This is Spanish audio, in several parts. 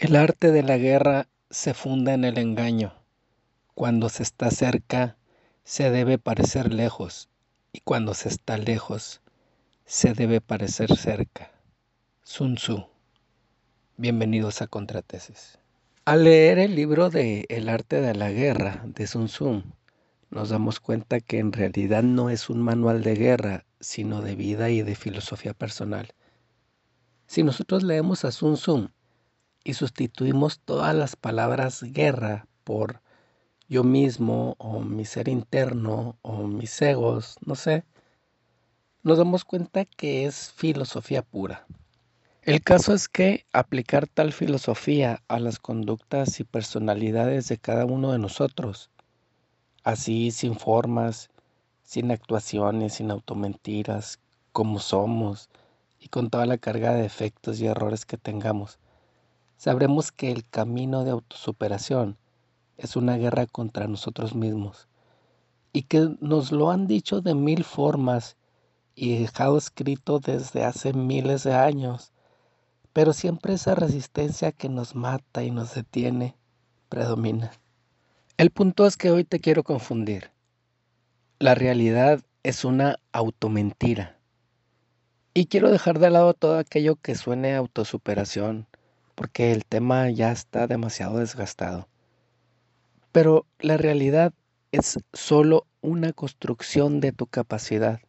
El arte de la guerra se funda en el engaño. Cuando se está cerca, se debe parecer lejos, y cuando se está lejos, se debe parecer cerca. Sun Tzu. Bienvenidos a Contratesis. Al leer el libro de El arte de la guerra de Sun Tzu, nos damos cuenta que en realidad no es un manual de guerra, sino de vida y de filosofía personal. Si nosotros leemos a Sun Tzu, y sustituimos todas las palabras guerra por yo mismo o mi ser interno o mis egos, no sé, nos damos cuenta que es filosofía pura. El caso es que aplicar tal filosofía a las conductas y personalidades de cada uno de nosotros, así sin formas, sin actuaciones, sin automentiras, como somos y con toda la carga de defectos y errores que tengamos, sabremos que el camino de autosuperación es una guerra contra nosotros mismos y que nos lo han dicho de mil formas y dejado escrito desde hace miles de años, pero siempre esa resistencia que nos mata y nos detiene predomina. El punto es que hoy te quiero confundir. La realidad es una automentira. Y quiero dejar de lado todo aquello que suene autosuperación, porque el tema ya está demasiado desgastado. Pero la realidad es solo una construcción de tu capacidad.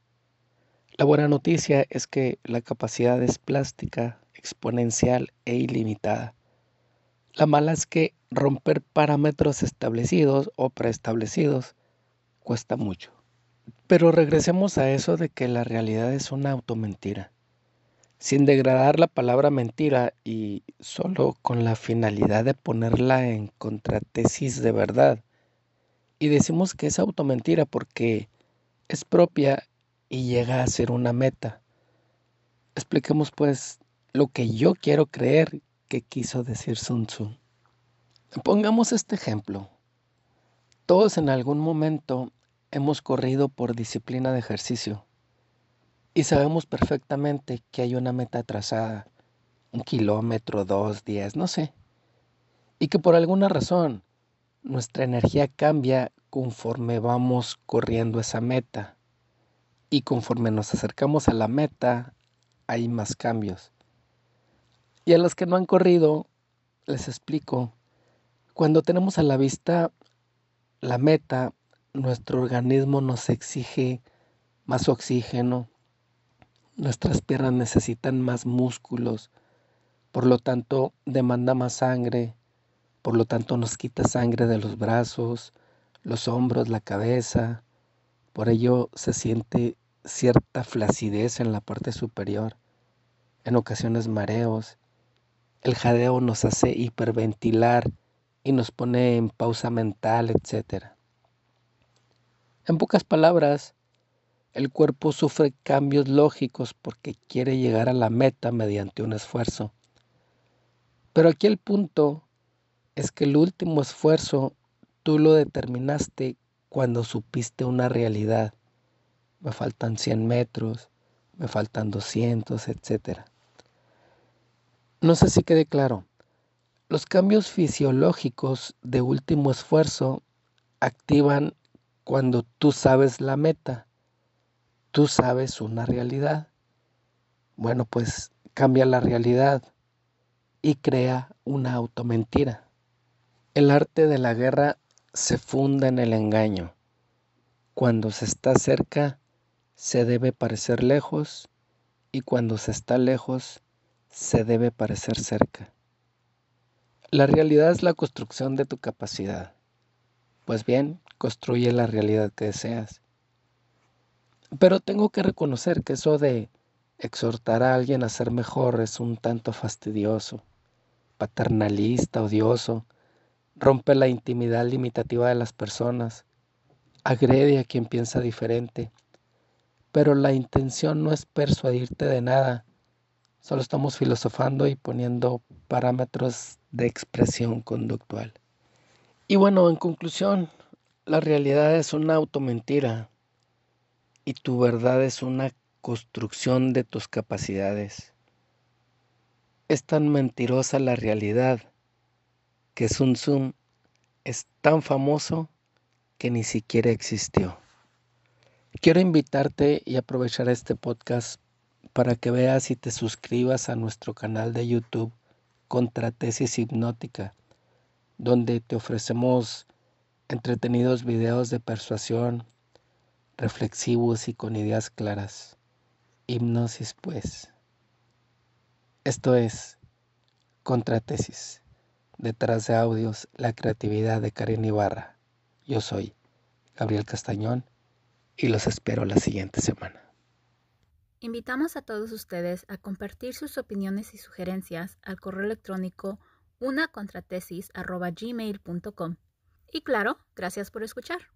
La buena noticia es que la capacidad es plástica, exponencial e ilimitada. La mala es que romper parámetros establecidos o preestablecidos cuesta mucho. Pero regresemos a eso de que la realidad es una automentira sin degradar la palabra mentira y solo con la finalidad de ponerla en contratesis de verdad. Y decimos que es automentira porque es propia y llega a ser una meta. Expliquemos pues lo que yo quiero creer que quiso decir Sun Tzu. Pongamos este ejemplo. Todos en algún momento hemos corrido por disciplina de ejercicio y sabemos perfectamente que hay una meta trazada, un kilómetro, dos, diez, no sé. Y que por alguna razón nuestra energía cambia conforme vamos corriendo esa meta. Y conforme nos acercamos a la meta, hay más cambios. Y a los que no han corrido, les explico. Cuando tenemos a la vista la meta, nuestro organismo nos exige más oxígeno, Nuestras piernas necesitan más músculos, por lo tanto demanda más sangre, por lo tanto nos quita sangre de los brazos, los hombros, la cabeza. Por ello se siente cierta flacidez en la parte superior, en ocasiones mareos. El jadeo nos hace hiperventilar y nos pone en pausa mental, etc. En pocas palabras, el cuerpo sufre cambios lógicos porque quiere llegar a la meta mediante un esfuerzo. Pero aquí el punto es que el último esfuerzo tú lo determinaste cuando supiste una realidad. Me faltan 100 metros, me faltan 200, etc. No sé si quede claro. Los cambios fisiológicos de último esfuerzo activan cuando tú sabes la meta tú sabes una realidad. Bueno, pues cambia la realidad y crea una automentira. El arte de la guerra se funda en el engaño. Cuando se está cerca, se debe parecer lejos y cuando se está lejos, se debe parecer cerca. La realidad es la construcción de tu capacidad. Pues bien, construye la realidad que deseas. Pero tengo que reconocer que eso de exhortar a alguien a ser mejor es un tanto fastidioso, paternalista, odioso, rompe la intimidad limitativa de las personas, agrede a quien piensa diferente. Pero la intención no es persuadirte de nada, solo estamos filosofando y poniendo parámetros de expresión conductual. Y bueno, en conclusión, la realidad es una automentira, y tu verdad es una construcción de tus capacidades. Es tan mentirosa la realidad que Sun Tzu es tan famoso que ni siquiera existió. Quiero invitarte y aprovechar este podcast para que veas y te suscribas a nuestro canal de YouTube Contratesis Hipnótica, donde te ofrecemos entretenidos videos de persuasión, reflexivos y con ideas claras. Hipnosis, pues. Esto es Contratesis. Detrás de audios, la creatividad de Karen Ibarra. Yo soy Gabriel Castañón y los espero la siguiente semana. Invitamos a todos ustedes a compartir sus opiniones y sugerencias al correo electrónico unacontratesis.gmail.com. Y claro, gracias por escuchar.